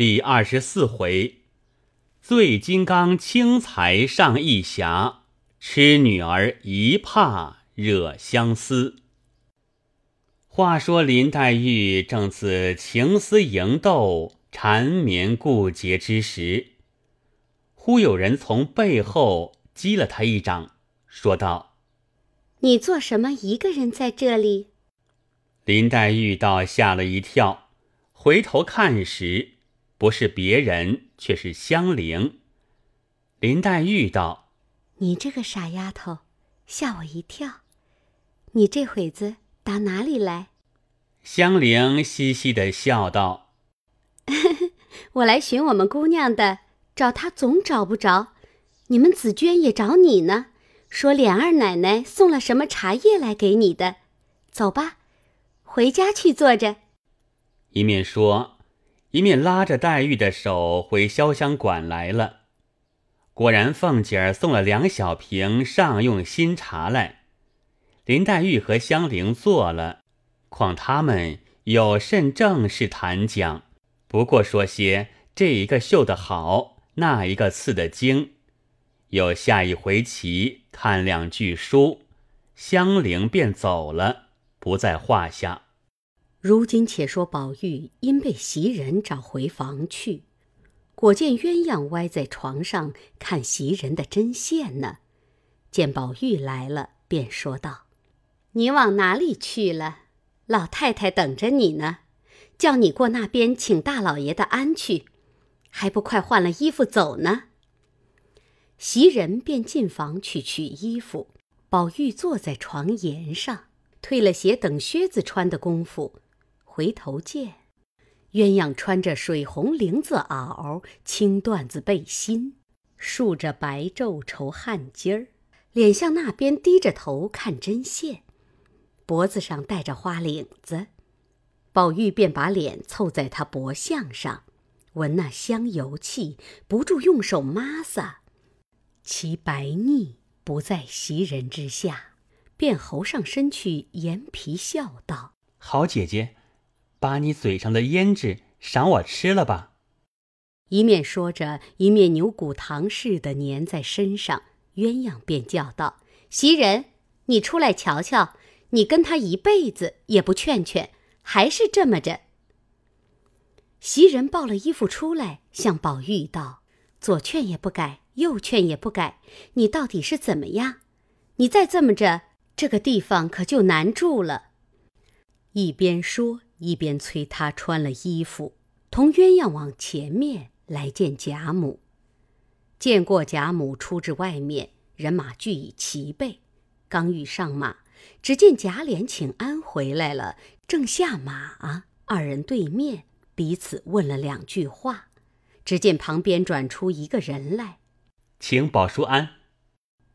第二十四回，醉金刚轻财上义侠，痴女儿一怕惹相思。话说林黛玉正自情思萦斗、缠绵顾结之时，忽有人从背后击了她一掌，说道：“你做什么一个人在这里？”林黛玉倒吓了一跳，回头看时。不是别人，却是香菱。林黛玉道：“你这个傻丫头，吓我一跳。你这会子打哪里来？”香菱嘻嘻的笑道：“ 我来寻我们姑娘的，找她总找不着。你们紫娟也找你呢，说琏二奶奶送了什么茶叶来给你的。走吧，回家去坐着。”一面说。一面拉着黛玉的手回潇湘馆来了，果然凤姐儿送了两小瓶上用新茶来。林黛玉和香菱坐了，况他们有甚正事谈讲？不过说些这一个绣得好，那一个刺得精，有下一回棋，看两句书，香菱便走了，不在话下。如今且说宝玉因被袭人找回房去，果见鸳鸯歪在床上看袭人的针线呢。见宝玉来了，便说道：“你往哪里去了？老太太等着你呢，叫你过那边请大老爷的安去，还不快换了衣服走呢？”袭人便进房去取衣服，宝玉坐在床沿上，褪了鞋等靴子穿的功夫。回头见，鸳鸯穿着水红绫子袄、青缎子背心，竖着白皱绸汗巾儿，脸向那边低着头看针线，脖子上戴着花领子。宝玉便把脸凑在他脖项上，闻那香油气，不住用手抹撒，其白腻不在袭人之下，便喉上身去沿皮笑道：“好姐姐。”把你嘴上的胭脂赏我吃了吧！一面说着，一面牛骨糖似的粘在身上。鸳鸯便叫道：“袭人，你出来瞧瞧，你跟他一辈子也不劝劝，还是这么着。”袭人抱了衣服出来，向宝玉道：“左劝也不改，右劝也不改，你到底是怎么样？你再这么着，这个地方可就难住了。”一边说。一边催他穿了衣服，同鸳鸯往前面来见贾母。见过贾母出至外面，人马俱已齐备。刚欲上马，只见贾琏请安回来了，正下马。二人对面彼此问了两句话，只见旁边转出一个人来，请宝叔安。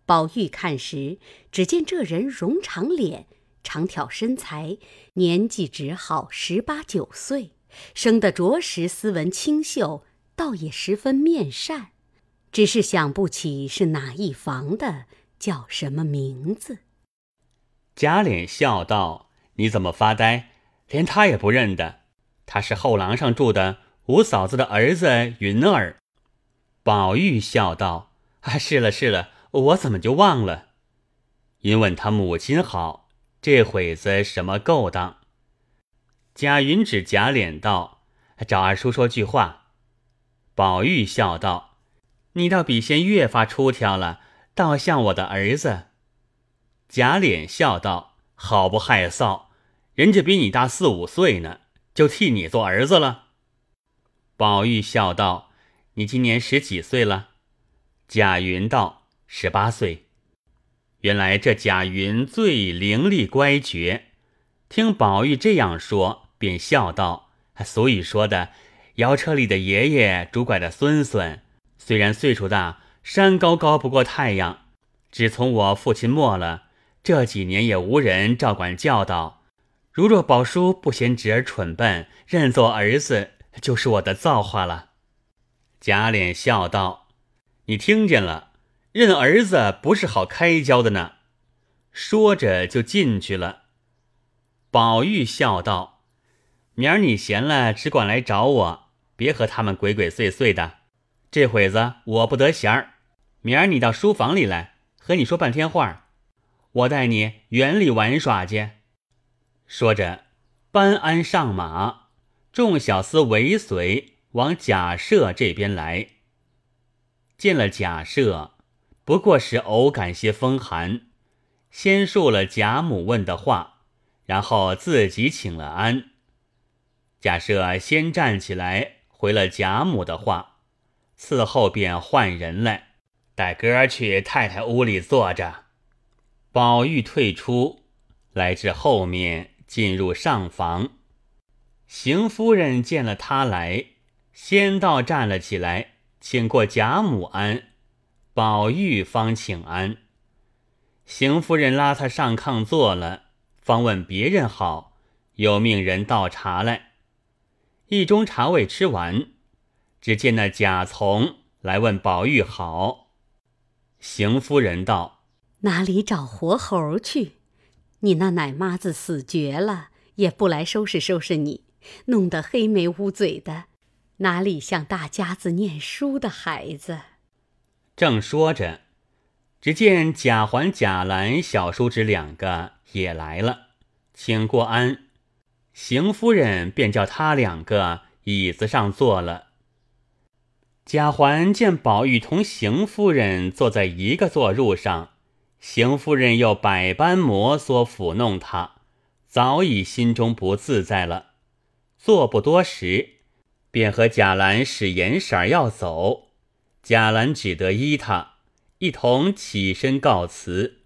宝玉看时，只见这人容长脸。长挑身材，年纪只好十八九岁，生得着实斯文清秀，倒也十分面善，只是想不起是哪一房的，叫什么名字。贾琏笑道：“你怎么发呆？连他也不认得？他是后廊上住的五嫂子的儿子云儿。”宝玉笑道：“啊，是了是了，我怎么就忘了？”因问他母亲好。这会子什么勾当？贾云指贾琏道：“找二叔说句话。”宝玉笑道：“你倒比先越发出挑了，倒像我的儿子。”贾琏笑道：“好不害臊！人家比你大四五岁呢，就替你做儿子了。”宝玉笑道：“你今年十几岁了？”贾云道：“十八岁。”原来这贾云最伶俐乖觉，听宝玉这样说，便笑道：“俗语说的，摇车里的爷爷，拄拐的孙孙，虽然岁数大，山高高不过太阳。只从我父亲没了，这几年也无人照管教导。如若宝叔不嫌侄儿蠢笨，认作儿子，就是我的造化了。”贾琏笑道：“你听见了。”认儿子不是好开交的呢，说着就进去了。宝玉笑道：“明儿你闲了，只管来找我，别和他们鬼鬼祟祟的。这会子我不得闲儿，明儿你到书房里来，和你说半天话，我带你园里玩耍去。说着，班安上马，众小厮尾随往贾赦这边来。见了贾赦，不过是偶感些风寒，先述了贾母问的话，然后自己请了安。贾赦先站起来回了贾母的话。伺候便换人来，带哥去太太屋里坐着。宝玉退出来至后面，进入上房。邢夫人见了他来，先到站了起来，请过贾母安。宝玉方请安。邢夫人拉他上炕坐了，方问别人好，又命人倒茶来。一盅茶未吃完。只见那贾从来问宝玉好，邢夫人道：“哪里找活猴去？你那奶妈子死绝了，也不来收拾收拾你，弄得黑眉乌嘴的，哪里像大家子念书的孩子？”正说着，只见贾环、贾兰、小叔侄两个也来了，请过安。邢夫人便叫他两个椅子上坐了。贾环见宝玉同邢夫人坐在一个坐褥上，邢夫人又百般摩挲抚弄他，早已心中不自在了。坐不多时，便和贾兰使眼色要走，贾兰只得依他，一同起身告辞。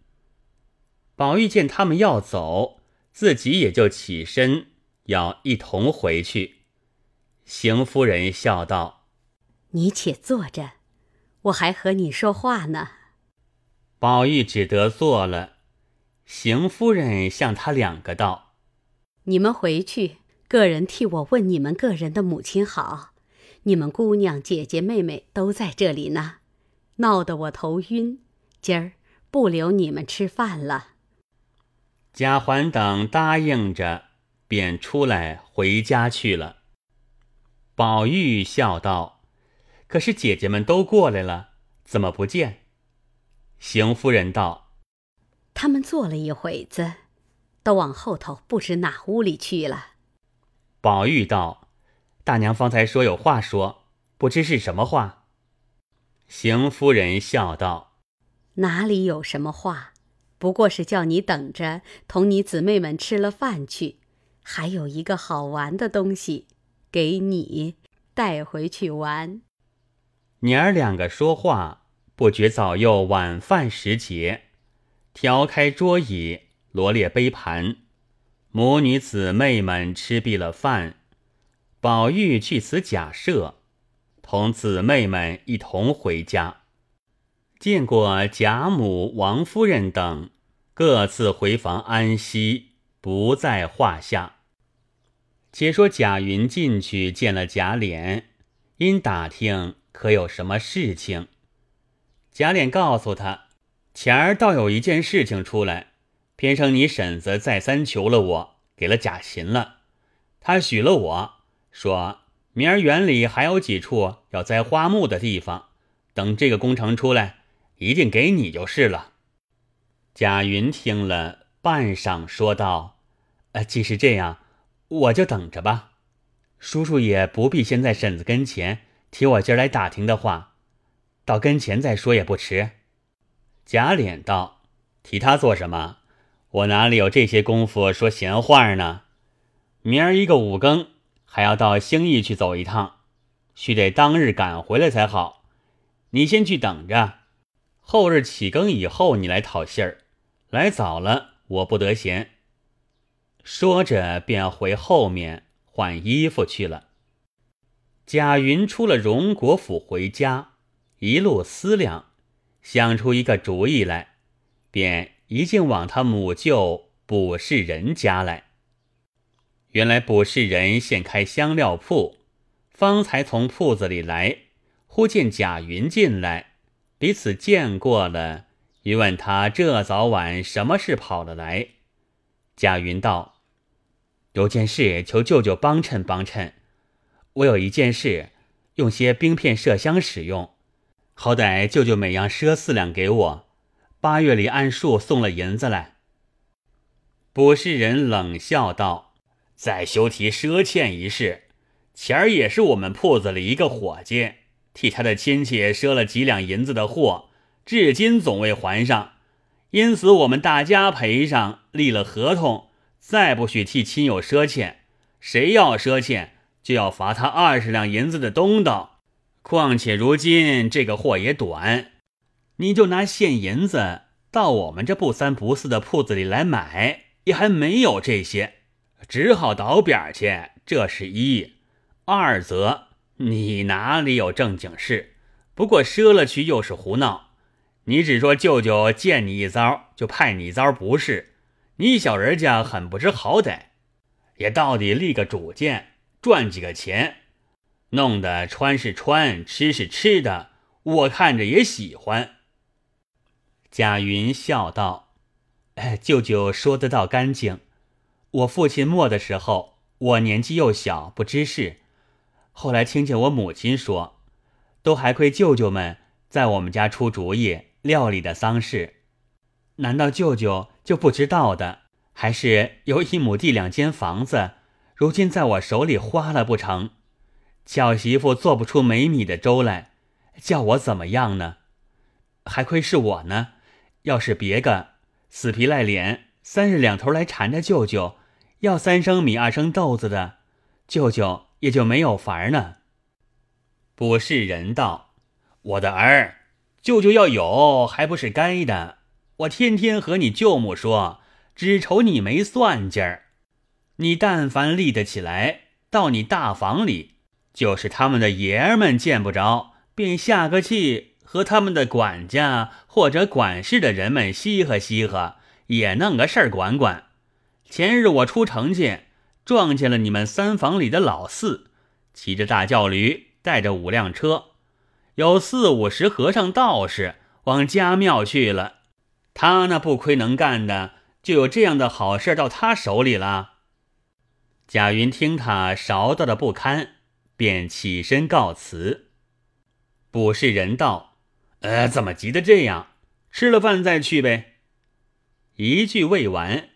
宝玉见他们要走，自己也就起身要一同回去。邢夫人笑道。你且坐着，我还和你说话呢。宝玉只得坐了。邢夫人向他两个道：“你们回去，个人替我问你们个人的母亲好。你们姑娘、姐姐、妹妹都在这里呢，闹得我头晕。今儿不留你们吃饭了。”贾环等答应着，便出来回家去了。宝玉笑道。可是姐姐们都过来了，怎么不见？邢夫人道：“他们坐了一会子，都往后头不知哪屋里去了。”宝玉道：“大娘方才说有话说，不知是什么话。”邢夫人笑道：“哪里有什么话？不过是叫你等着，同你姊妹们吃了饭去，还有一个好玩的东西，给你带回去玩。”娘儿两个说话，不觉早又晚饭时节，调开桌椅，罗列杯盘，母女姊妹们吃毕了饭，宝玉去辞贾赦，同姊妹们一同回家，见过贾母、王夫人等，各自回房安息，不在话下。且说贾云进去见了贾琏，因打听。可有什么事情？贾琏告诉他：“前儿倒有一件事情出来，偏生你婶子再三求了我，给了贾琴了。他许了我说，明儿园里还有几处要栽花木的地方，等这个工程出来，一定给你就是了。”贾云听了半晌，说道：“呃，既是这样，我就等着吧。叔叔也不必先在婶子跟前。”提我今儿来打听的话，到跟前再说也不迟。贾琏道：“提他做什么？我哪里有这些功夫说闲话呢？明儿一个五更还要到兴义去走一趟，须得当日赶回来才好。你先去等着，后日起更以后你来讨信儿。来早了，我不得闲。”说着便回后面换衣服去了。贾云出了荣国府回家，一路思量，想出一个主意来，便一径往他母舅卜氏人家来。原来卜士人现开香料铺，方才从铺子里来，忽见贾云进来，彼此见过了，一问他这早晚什么事跑了来。贾云道：“有件事求舅舅帮衬帮衬。”我有一件事，用些冰片麝香使用，好歹舅舅每样赊四两给我。八月里按数送了银子来。”卜士人冷笑道：“再休提赊欠一事，前儿也是我们铺子里一个伙计。”替他的亲戚赊了几两银子的货，至今总未还上，因此我们大家赔上，立了合同，再不许替亲友赊欠。谁要赊欠，就要罚他二十两银子的东道。况且如今这个货也短，你就拿现银子到我们这不三不四的铺子里来买，也还没有这些，只好倒边去。这是一，二则。你哪里有正经事？不过赊了去又是胡闹。你只说舅舅见你一遭，就派你一遭不是？你小人家很不知好歹，也到底立个主见，赚几个钱，弄得穿是穿，吃是吃的，我看着也喜欢。贾云笑道：“哎，舅舅说得倒干净。我父亲没的时候，我年纪又小，不知事。”后来听见我母亲说，都还亏舅舅们在我们家出主意料理的丧事，难道舅舅就不知道的？还是有一亩地两间房子，如今在我手里花了不成？巧媳妇做不出没米的粥来，叫我怎么样呢？还亏是我呢，要是别个死皮赖脸，三日两头来缠着舅舅，要三升米二升豆子的，舅舅。也就没有法儿呢。不是人道：“我的儿，舅舅要有，还不是该的。我天天和你舅母说，只愁你没算计儿。你但凡立得起来，到你大房里，就是他们的爷儿们见不着，便下个气，和他们的管家或者管事的人们稀合稀合，也弄个事儿管管。前日我出城去。”撞见了你们三房里的老四，骑着大轿驴，带着五辆车，有四五十和尚道士往家庙去了。他那不亏能干的，就有这样的好事到他手里了。贾云听他勺到的不堪，便起身告辞。卜士人道：“呃，怎么急得这样？吃了饭再去呗。”一句未完，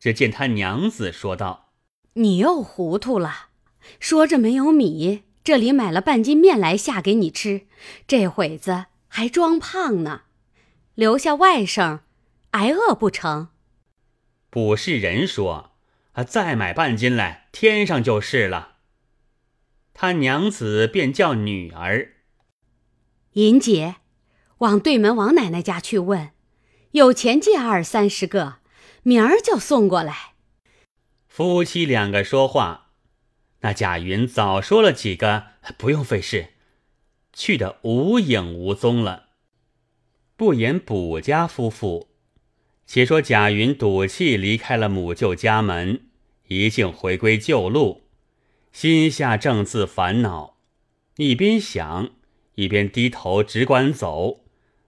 只见他娘子说道。你又糊涂了，说着没有米，这里买了半斤面来下给你吃，这会子还装胖呢，留下外甥挨饿不成？卜士人说：“啊，再买半斤来添上就是了。”他娘子便叫女儿银姐，往对门王奶奶家去问，有钱借二三十个，明儿就送过来。夫妻两个说话，那贾云早说了几个，不用费事，去的无影无踪了。不言卜家夫妇，且说贾云赌气离开了母舅家门，一径回归旧路，心下正自烦恼，一边想，一边低头只管走，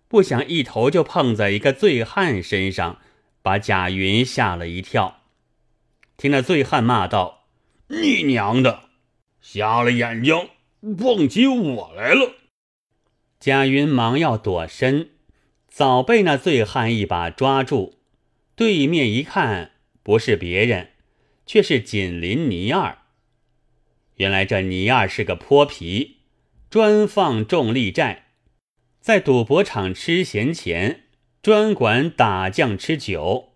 不想一头就碰在一个醉汉身上，把贾云吓了一跳。听那醉汉骂道：“你娘的，瞎了眼睛，蹦起我来了！”贾云忙要躲身，早被那醉汉一把抓住。对面一看，不是别人，却是锦邻倪二。原来这倪二是个泼皮，专放重利债，在赌博场吃闲钱，专管打将吃酒。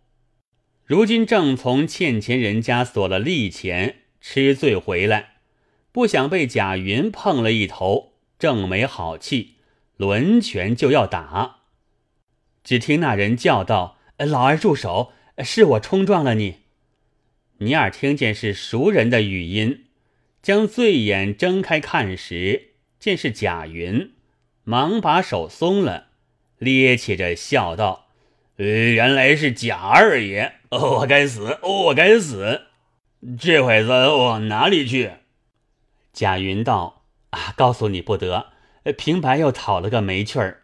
如今正从欠钱人家索了利钱，吃醉回来，不想被贾云碰了一头，正没好气，抡拳就要打。只听那人叫道：“老二住手！是我冲撞了你。”尼尔听见是熟人的语音，将醉眼睁开看时，见是贾云，忙把手松了，咧起着笑道。呃，原来是贾二爷，哦我该死，我该死！这会子往哪里去？贾云道：“啊，告诉你不得，平白又讨了个没趣儿。”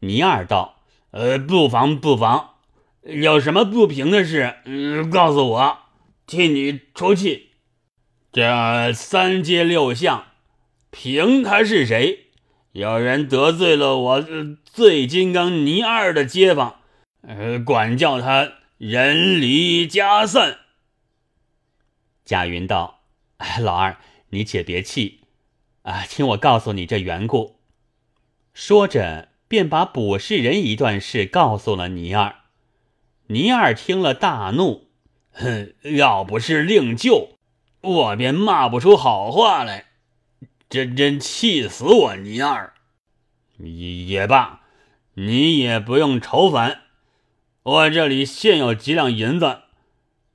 倪二道：“呃，不妨不妨，有什么不平的事，嗯，告诉我，替你出气。这三街六巷凭他是谁，有人得罪了我醉金刚倪二的街坊，呃，管教他人离家散。贾云道：“哎，老二，你且别气，啊，听我告诉你这缘故。”说着，便把卜世人一段事告诉了倪二。倪二听了大怒：“哼，要不是令舅，我便骂不出好话来。真真气死我！倪二，也罢，你也不用愁烦，我这里现有几两银子。”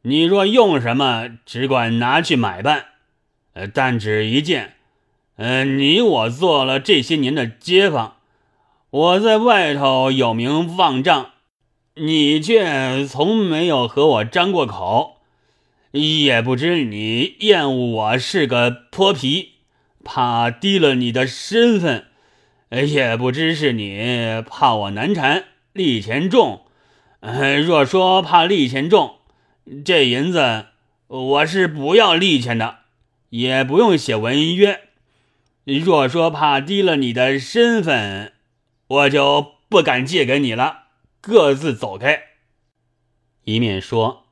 你若用什么，只管拿去买办。呃，但只一件，呃，你我做了这些年的街坊，我在外头有名望丈，你却从没有和我张过口，也不知你厌恶我是个泼皮，怕低了你的身份，也不知是你怕我难缠，利钱重。呃，若说怕利钱重。这银子我是不要利钱的，也不用写文约。若说怕低了你的身份，我就不敢借给你了。各自走开。一面说，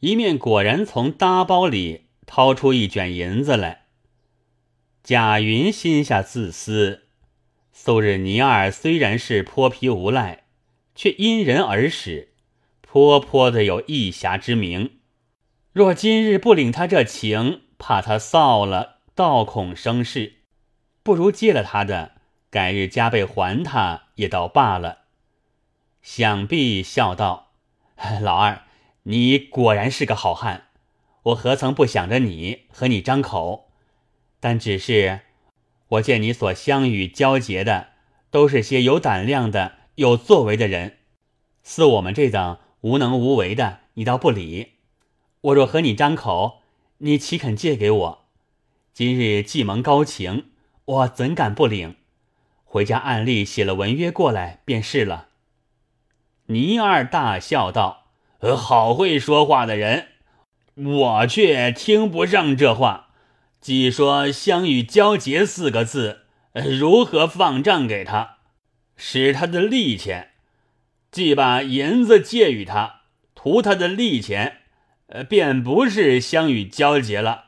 一面果然从搭包里掏出一卷银子来。贾云心下自私：素日倪二虽然是泼皮无赖，却因人而使。颇颇的有义侠之名，若今日不领他这情，怕他臊了，倒恐生事，不如借了他的，改日加倍还他也倒罢了。想必笑道：“老二，你果然是个好汉，我何曾不想着你和你张口？但只是我见你所相与交结的，都是些有胆量的、有作为的人，似我们这等。”无能无为的，你倒不理我。若和你张口，你岂肯借给我？今日既蒙高情，我怎敢不领？回家暗例写了文约过来便是了。倪二大笑道：“呃，好会说话的人，我却听不上这话。既说相与交结四个字，如何放账给他，使他的利钱？”既把银子借与他，图他的利钱，呃，便不是相与交结了。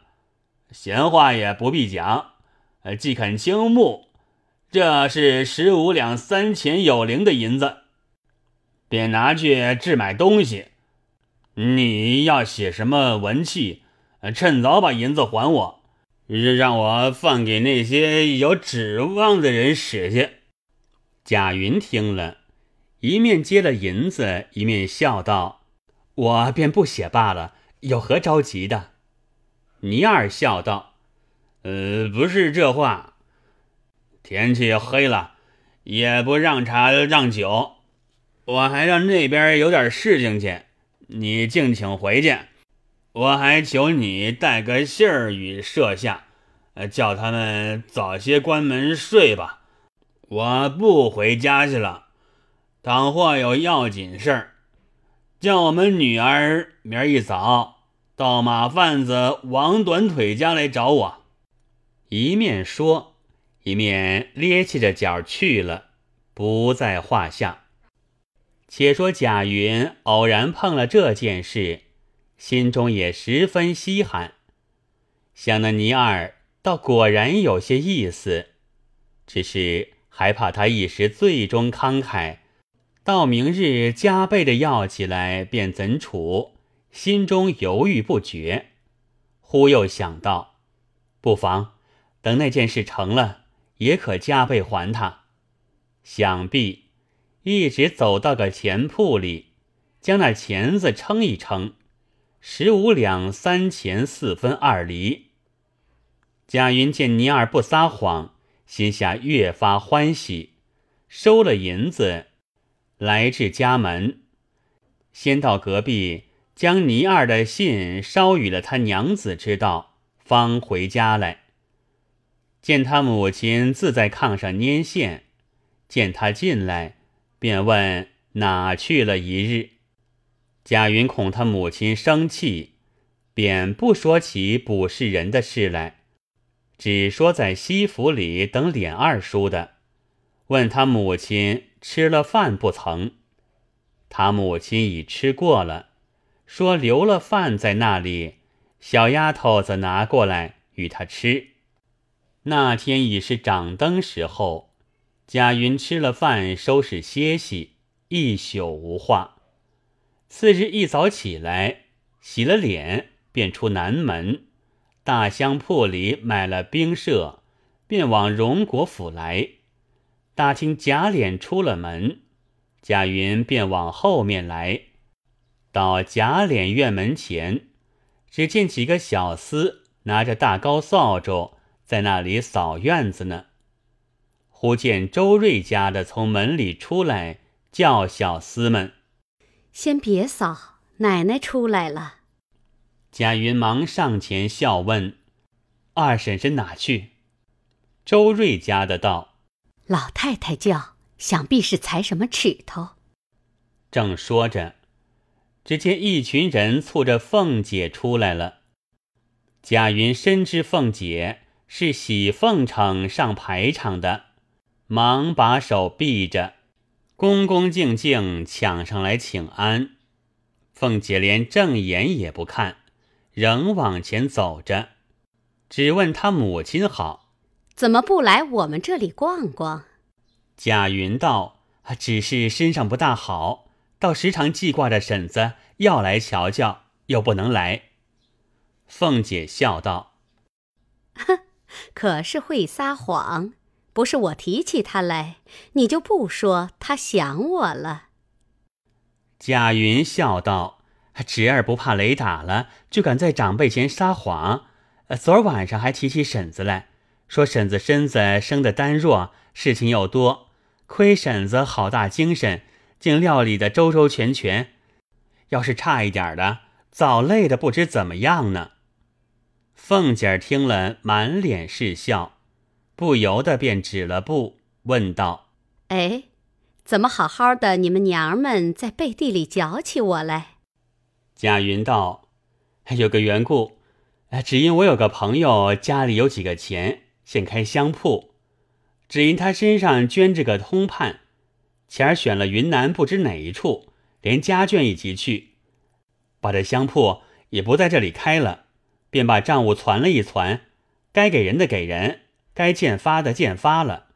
闲话也不必讲，呃，既肯倾慕，这是十五两三钱有零的银子，便拿去置买东西。你要写什么文契，趁早把银子还我，让我放给那些有指望的人使去。贾云听了。一面接了银子，一面笑道：“我便不写罢了，有何着急的？”倪二笑道：“呃，不是这话。天气黑了，也不让茶让酒，我还让那边有点事情去，你敬请回去。我还求你带个信儿与设下，呃，叫他们早些关门睡吧。我不回家去了。”倘或有要紧事儿，叫我们女儿明儿一早到马贩子王短腿家来找我。一面说，一面咧起着脚去了，不在话下。且说贾云偶然碰了这件事，心中也十分稀罕，想那倪二倒果然有些意思，只是还怕他一时最终慷慨。到明日加倍的要起来，便怎处？心中犹豫不决。忽又想到，不妨等那件事成了，也可加倍还他。想必一直走到个钱铺里，将那钱子称一称，十五两三钱四分二厘。贾云见倪二不撒谎，心下越发欢喜，收了银子。来至家门，先到隔壁将倪二的信捎与了他娘子知道，方回家来。见他母亲自在炕上拈线，见他进来，便问哪去了一日。贾云恐他母亲生气，便不说起卜世人的事来，只说在西府里等琏二叔的，问他母亲吃了饭不曾？他母亲已吃过了，说留了饭在那里，小丫头则拿过来与他吃。那天已是掌灯时候，贾云吃了饭，收拾歇息，一宿无话。次日一早起来，洗了脸，便出南门。大香铺里买了冰舍，便往荣国府来。打听贾琏出了门，贾云便往后面来，到贾琏院门前，只见几个小厮拿着大高扫帚在那里扫院子呢。忽见周瑞家的从门里出来，叫小厮们：“先别扫，奶奶出来了。”贾云忙上前笑问：“二婶婶哪去？”周瑞家的道：“老太太叫，想必是裁什么尺头。”正说着，只见一群人簇着凤姐出来了。贾云深知凤姐是喜凤城上排场的，忙把手避着，恭恭敬敬抢上来请安。凤姐连正眼也不看。仍往前走着，只问她母亲好，怎么不来我们这里逛逛？贾云道：“只是身上不大好，倒时常记挂着婶子要来瞧瞧，又不能来。”凤姐笑道：“哼，可是会撒谎！不是我提起他来，你就不说他想我了。”贾云笑道。侄儿不怕雷打了，就敢在长辈前撒谎。昨儿晚上还提起婶子来，说婶子身子生得单弱，事情又多，亏婶子好大精神，竟料理的周周全全。要是差一点的，早累得不知怎么样呢。凤姐儿听了，满脸是笑，不由得便止了步，问道：“哎，怎么好好的，你们娘们在背地里搅起我来？”贾云道：“有个缘故，只因我有个朋友家里有几个钱，现开香铺，只因他身上捐着个通判，前儿选了云南不知哪一处，连家眷一起去，把这香铺也不在这里开了，便把账务攒了一攒，该给人的给人，该见发的见发了，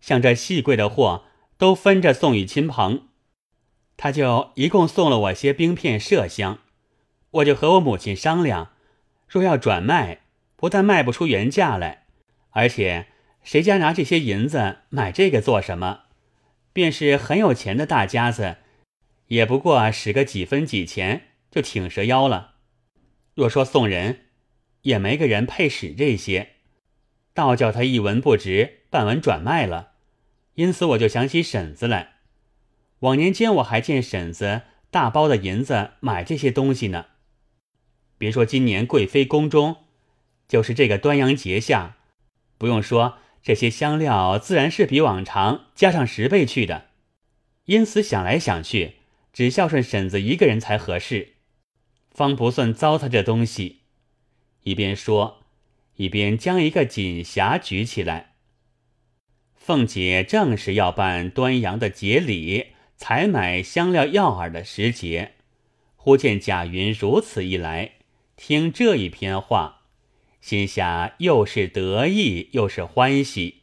像这细贵的货都分着送与亲朋。”他就一共送了我些冰片麝香，我就和我母亲商量，若要转卖，不但卖不出原价来，而且谁家拿这些银子买这个做什么？便是很有钱的大家子，也不过使个几分几钱就挺折腰了。若说送人，也没个人配使这些，倒叫他一文不值，半文转卖了。因此我就想起婶子来。往年间我还见婶子大包的银子买这些东西呢。别说今年贵妃宫中，就是这个端阳节下，不用说这些香料，自然是比往常加上十倍去的。因此想来想去，只孝顺婶子一个人才合适，方不算糟蹋这东西。一边说，一边将一个锦匣举起来。凤姐正是要办端阳的节礼。采买香料药饵的时节，忽见贾云如此一来，听这一篇话，心下又是得意又是欢喜，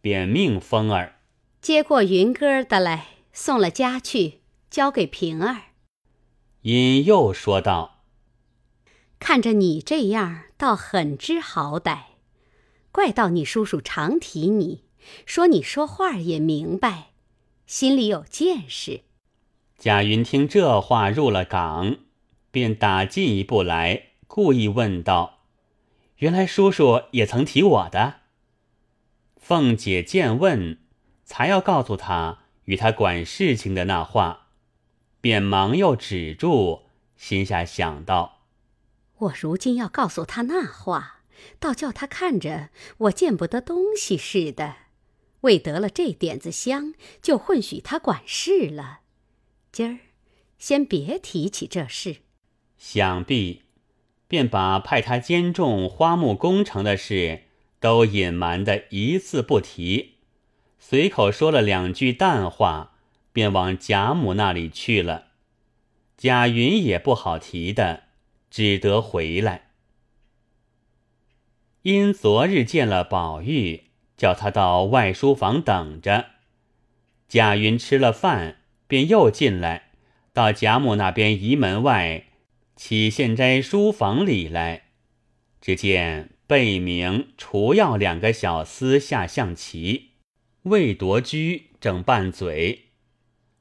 便命风儿接过云哥的来，送了家去，交给平儿。因又说道：“看着你这样，倒很知好歹，怪到你叔叔常提你，说你说话也明白。”心里有见识。贾云听这话入了港，便打进一步来，故意问道：“原来叔叔也曾提我的？”凤姐见问，才要告诉他与他管事情的那话，便忙又止住，心下想到：“我如今要告诉他那话，倒叫他看着我见不得东西似的。”为得了这点子香，就混许他管事了。今儿先别提起这事。想必便把派他监种花木工程的事都隐瞒的一字不提，随口说了两句淡话，便往贾母那里去了。贾云也不好提的，只得回来。因昨日见了宝玉，叫他到外书房等着。贾云吃了饭，便又进来，到贾母那边移门外起现斋书房里来。只见贝明、除药两个小厮下象棋，魏夺居正拌嘴，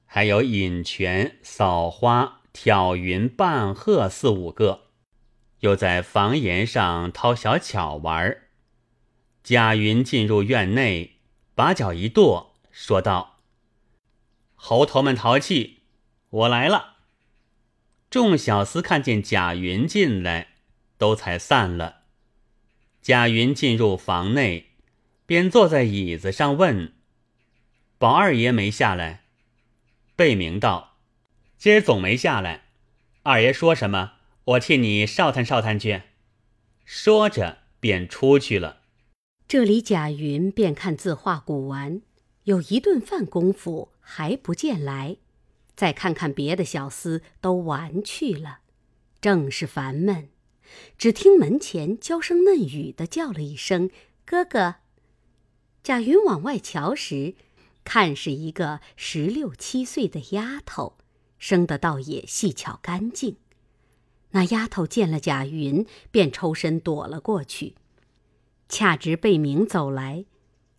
还有引泉、扫花、挑云、半鹤四五个，又在房檐上掏小巧玩。贾云进入院内，把脚一跺，说道。猴头们淘气，我来了。众小厮看见贾云进来，都才散了。贾云进入房内，便坐在椅子上问：“宝二爷没下来？”贝明道：“今儿总没下来。二爷说什么？我替你少探少探去。”说着便出去了。这里贾云便看字画古玩，有一顿饭功夫。还不见来，再看看别的小厮都玩去了，正是烦闷。只听门前娇声嫩语的叫了一声“哥哥”。贾云往外瞧时，看是一个十六七岁的丫头，生得倒也细巧干净。那丫头见了贾云，便抽身躲了过去。恰值贝明走来，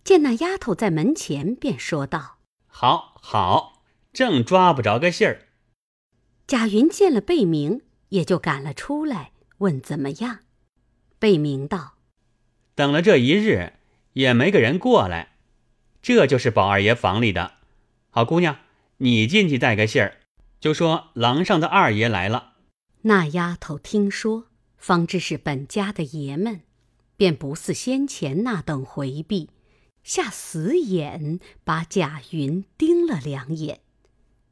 见那丫头在门前，便说道。好好，正抓不着个信儿。贾云见了贝明，也就赶了出来，问怎么样。贝明道：“等了这一日，也没个人过来。这就是宝二爷房里的。好姑娘，你进去带个信儿，就说廊上的二爷来了。”那丫头听说，方知是本家的爷们，便不似先前那等回避。下死眼，把贾云盯了两眼，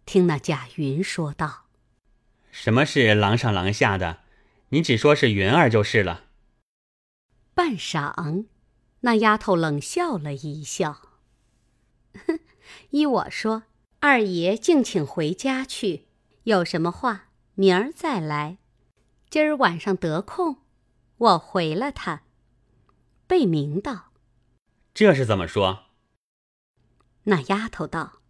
听那贾云说道：“什么是廊上廊下的？你只说是云儿就是了。”半晌，那丫头冷笑了一笑：“哼，依我说，二爷竟请回家去，有什么话明儿再来。今儿晚上得空，我回了他。”贝明道。这是怎么说？那丫头道：“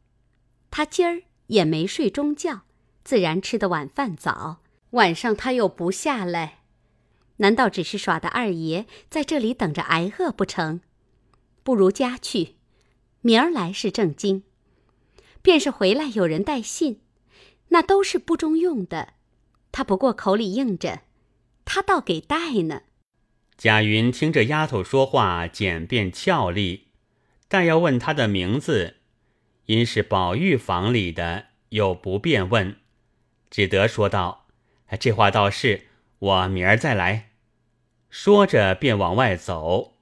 他今儿也没睡中觉，自然吃的晚饭早。晚上他又不下来，难道只是耍的二爷在这里等着挨饿不成？不如家去，明儿来是正经。便是回来有人带信，那都是不中用的。他不过口里应着，他倒给带呢。”贾云听这丫头说话简便俏丽，但要问她的名字，因是宝玉房里的，又不便问，只得说道：“这话倒是，我明儿再来。”说着便往外走。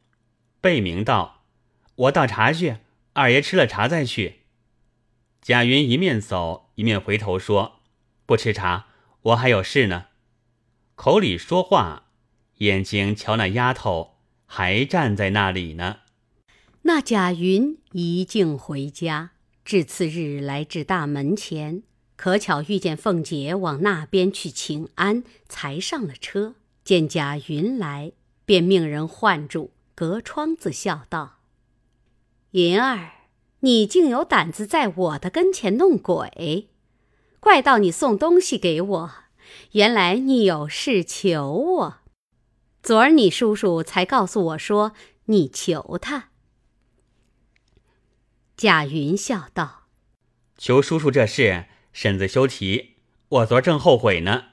贝明道：“我倒茶去，二爷吃了茶再去。”贾云一面走一面回头说：“不吃茶，我还有事呢。”口里说话。眼睛瞧那丫头还站在那里呢。那贾云一径回家，至次日来至大门前，可巧遇见凤姐往那边去请安，才上了车。见贾云来，便命人唤住，隔窗子笑道：“云儿，你竟有胆子在我的跟前弄鬼！怪到你送东西给我，原来你有事求我。”昨儿你叔叔才告诉我说你求他。贾云笑道：“求叔叔这事，婶子休提。我昨儿正后悔呢。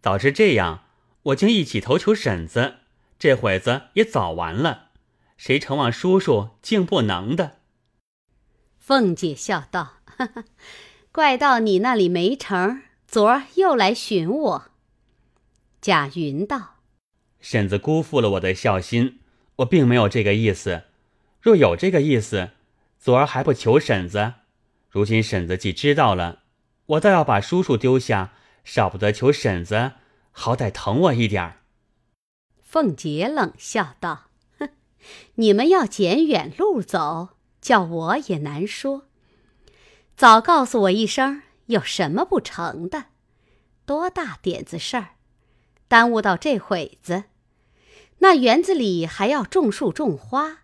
早知这样，我竟一起投求婶子，这会子也早完了。谁承望叔叔竟不能的？”凤姐笑道：“哈哈，怪到你那里没成，昨儿又来寻我。”贾云道。婶子辜负了我的孝心，我并没有这个意思。若有这个意思，昨儿还不求婶子？如今婶子既知道了，我倒要把叔叔丢下，少不得求婶子，好歹疼我一点儿。凤姐冷笑道：“哼，你们要捡远路走，叫我也难说。早告诉我一声，有什么不成的？多大点子事儿，耽误到这会子。那园子里还要种树种花，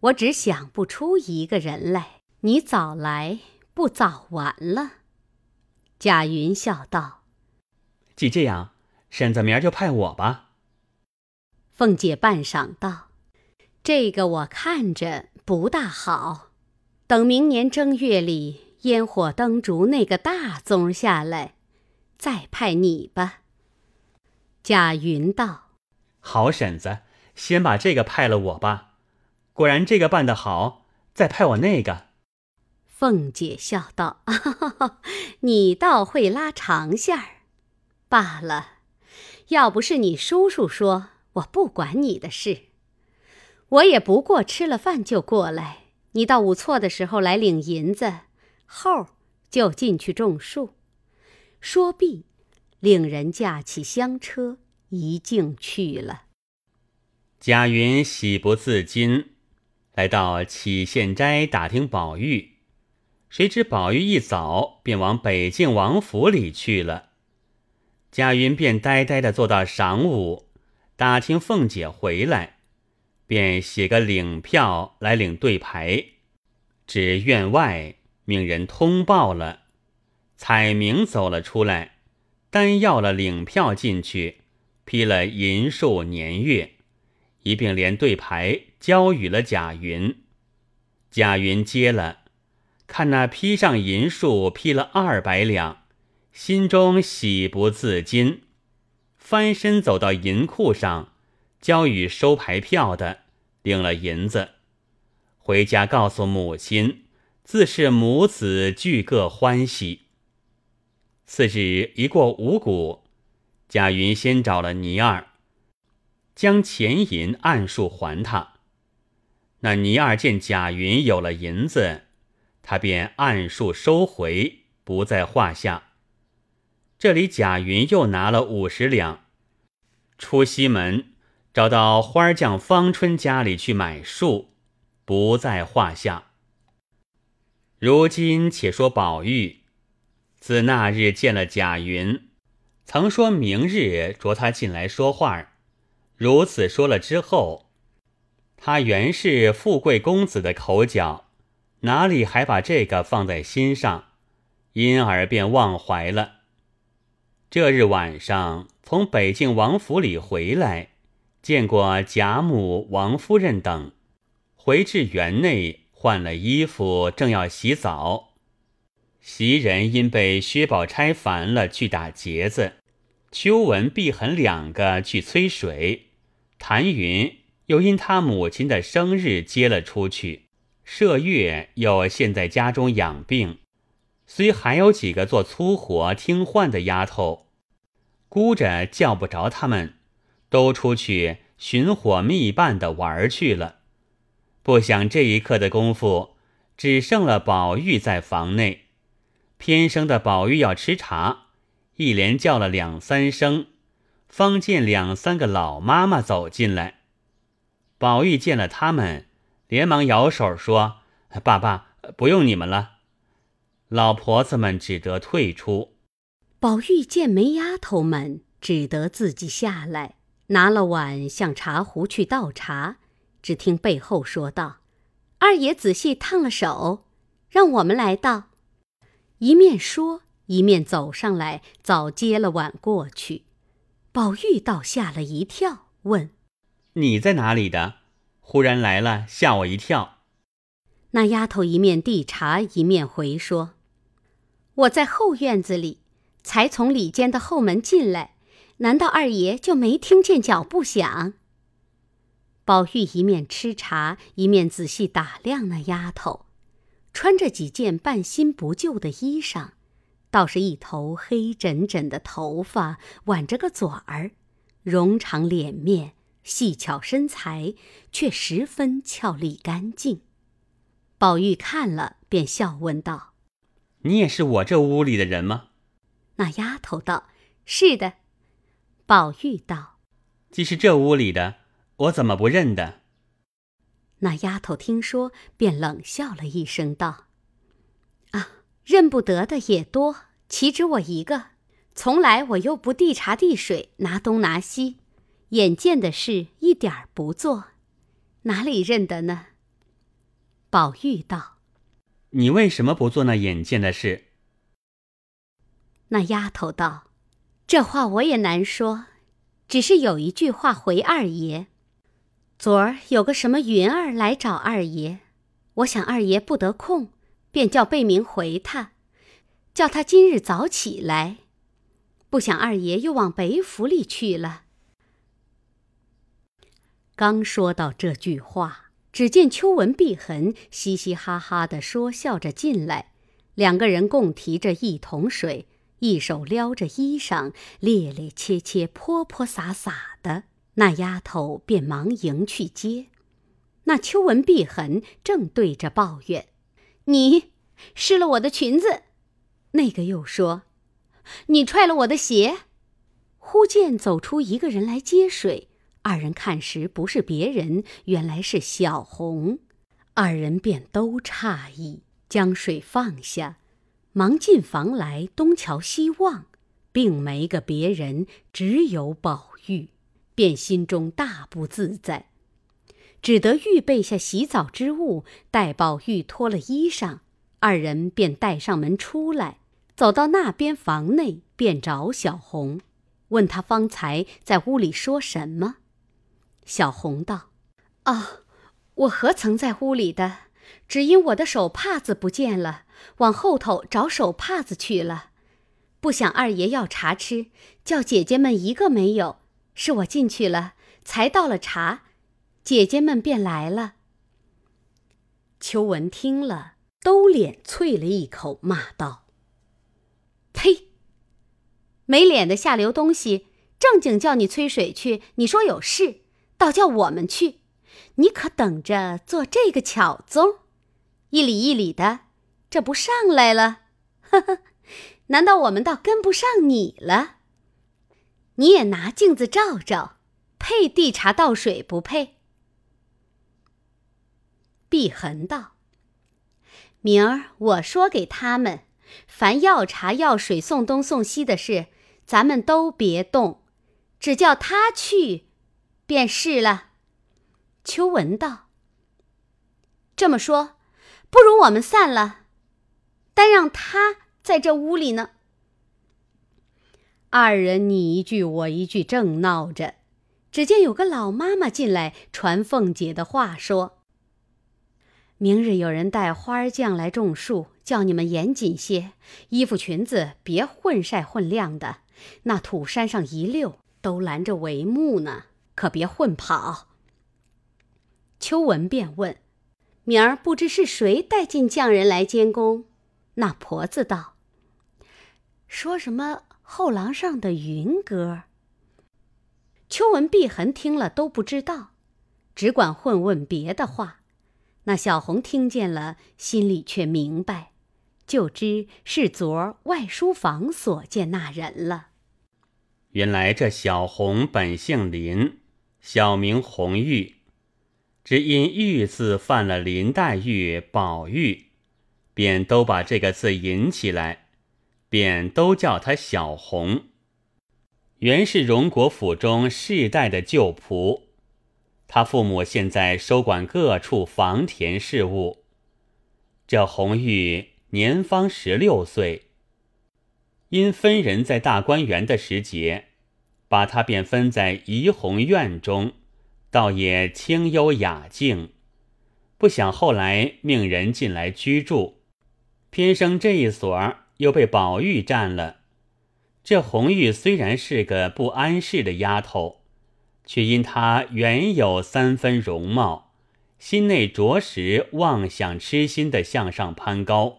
我只想不出一个人来。你早来，不早完了。贾云笑道：“既这样，婶子明儿就派我吧。”凤姐半晌道：“这个我看着不大好，等明年正月里烟火灯烛那个大宗下来，再派你吧。”贾云道。好婶子，先把这个派了我吧。果然这个办得好，再派我那个。凤姐笑道：“哈 哈你倒会拉长线儿。罢了，要不是你叔叔说，我不管你的事。我也不过吃了饭就过来。你到午错的时候来领银子，后就进去种树。说毕，令人架起香车。”一径去了。贾云喜不自禁，来到启县斋打听宝玉，谁知宝玉一早便往北静王府里去了。贾云便呆呆的坐到晌午，打听凤姐回来，便写个领票来领对牌，至院外命人通报了，彩明走了出来，单要了领票进去。批了银数年月，一并连对牌交与了贾云。贾云接了，看那批上银数批了二百两，心中喜不自禁，翻身走到银库上，交与收牌票的，领了银子，回家告诉母亲，自是母子俱各欢喜。次日一过五谷。贾云先找了倪二，将钱银按数还他。那倪二见贾云有了银子，他便按数收回，不在话下。这里贾云又拿了五十两，出西门找到花匠方春家里去买树，不在话下。如今且说宝玉，自那日见了贾云。曾说明日着他进来说话，如此说了之后，他原是富贵公子的口角，哪里还把这个放在心上，因而便忘怀了。这日晚上从北境王府里回来，见过贾母、王夫人等，回至园内换了衣服，正要洗澡。袭人因被薛宝钗烦了，去打结子；秋文、碧痕两个去催水；谭云又因他母亲的生日接了出去；麝月又现在家中养病，虽还有几个做粗活听唤的丫头，估着叫不着他们，都出去寻伙觅伴的玩去了。不想这一刻的功夫，只剩了宝玉在房内。偏生的宝玉要吃茶，一连叫了两三声，方见两三个老妈妈走进来。宝玉见了他们，连忙摇手说：“爸爸，不用你们了。”老婆子们只得退出。宝玉见没丫头们，只得自己下来，拿了碗向茶壶去倒茶。只听背后说道：“二爷仔细烫了手，让我们来倒。”一面说，一面走上来，早接了碗过去。宝玉倒吓了一跳，问：“你在哪里的？忽然来了，吓我一跳。”那丫头一面递茶，一面回说：“我在后院子里，才从里间的后门进来，难道二爷就没听见脚步响？”宝玉一面吃茶，一面仔细打量那丫头。穿着几件半新不旧的衣裳，倒是一头黑枕枕的头发，挽着个嘴儿，容长脸面，细巧身材，却十分俏丽干净。宝玉看了，便笑问道：“你也是我这屋里的人吗？”那丫头道：“是的。”宝玉道：“既是这屋里的，我怎么不认得？”那丫头听说，便冷笑了一声，道：“啊，认不得的也多，岂止我一个？从来我又不递茶递水，拿东拿西，眼见的事一点儿不做，哪里认得呢？”宝玉道：“你为什么不做那眼见的事？”那丫头道：“这话我也难说，只是有一句话回二爷。”昨儿有个什么云儿来找二爷，我想二爷不得空，便叫贝明回他，叫他今日早起来。不想二爷又往北府里去了。刚说到这句话，只见秋纹碧痕嘻嘻哈哈的说笑着进来，两个人共提着一桶水，一手撩着衣裳，趔趔趄趄，泼泼洒洒的。那丫头便忙迎去接，那秋纹碧痕正对着抱怨：“你湿了我的裙子。”那个又说：“你踹了我的鞋。”忽见走出一个人来接水，二人看时不是别人，原来是小红。二人便都诧异，将水放下，忙进房来东瞧西望，并没个别人，只有宝玉。便心中大不自在，只得预备下洗澡之物，待宝玉脱了衣裳，二人便带上门出来，走到那边房内，便找小红，问他方才在屋里说什么。小红道：“啊，我何曾在屋里的？只因我的手帕子不见了，往后头找手帕子去了。不想二爷要茶吃，叫姐姐们一个没有。”是我进去了，才倒了茶，姐姐们便来了。秋文听了，都脸啐了一口，骂道：“呸！没脸的下流东西！正经叫你催水去，你说有事，倒叫我们去，你可等着做这个巧宗，一里一里的，这不上来了？呵呵，难道我们倒跟不上你了？”你也拿镜子照照，配递茶倒水不配？碧痕道：“明儿我说给他们，凡要茶要水送东送西的事，咱们都别动，只叫他去，便是了。”秋文道：“这么说，不如我们散了，单让他在这屋里呢。”二人你一句我一句，正闹着，只见有个老妈妈进来传凤姐的话，说：“明日有人带花匠来种树，叫你们严谨些，衣服裙子别混晒混晾的。那土山上一溜都拦着帷幕呢，可别混跑。”秋文便问：“明儿不知是谁带进匠人来监工？”那婆子道：“说什么？”后廊上的云歌。秋文、碧痕听了都不知道，只管混问别的话。那小红听见了，心里却明白，就知是昨儿外书房所见那人了。原来这小红本姓林，小名红玉，只因玉字犯了林黛玉、宝玉，便都把这个字引起来。便都叫他小红。原是荣国府中世代的旧仆，他父母现在收管各处房田事务。这红玉年方十六岁，因分人在大观园的时节，把他便分在怡红院中，倒也清幽雅静。不想后来命人进来居住，偏生这一所又被宝玉占了。这红玉虽然是个不安世的丫头，却因她原有三分容貌，心内着实妄想痴心的向上攀高，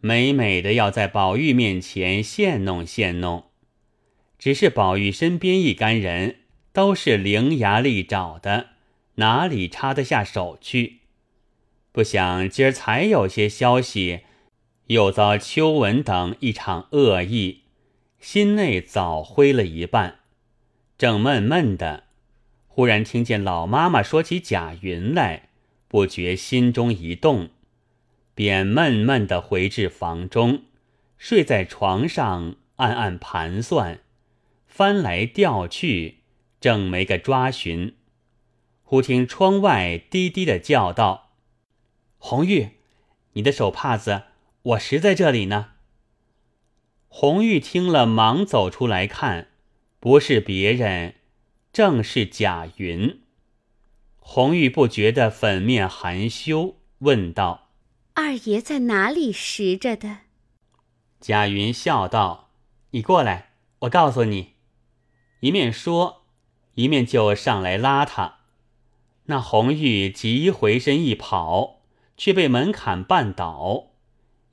美美的要在宝玉面前献弄献弄。只是宝玉身边一干人都是伶牙俐爪的，哪里插得下手去？不想今儿才有些消息。又遭秋文等一场恶意，心内早灰了一半，正闷闷的，忽然听见老妈妈说起贾云来，不觉心中一动，便闷闷的回至房中，睡在床上，暗暗盘算，翻来调去，正没个抓寻。忽听窗外低低的叫道：“红玉，你的手帕子，我实在这里呢。”红玉听了，忙走出来看，不是别人，正是贾云。红玉不觉得粉面含羞，问道：“二爷在哪里拾着的？”贾云笑道：“你过来，我告诉你。”一面说，一面就上来拉他。那红玉急回身一跑，却被门槛绊倒。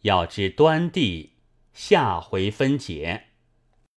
要知端地，下回分解。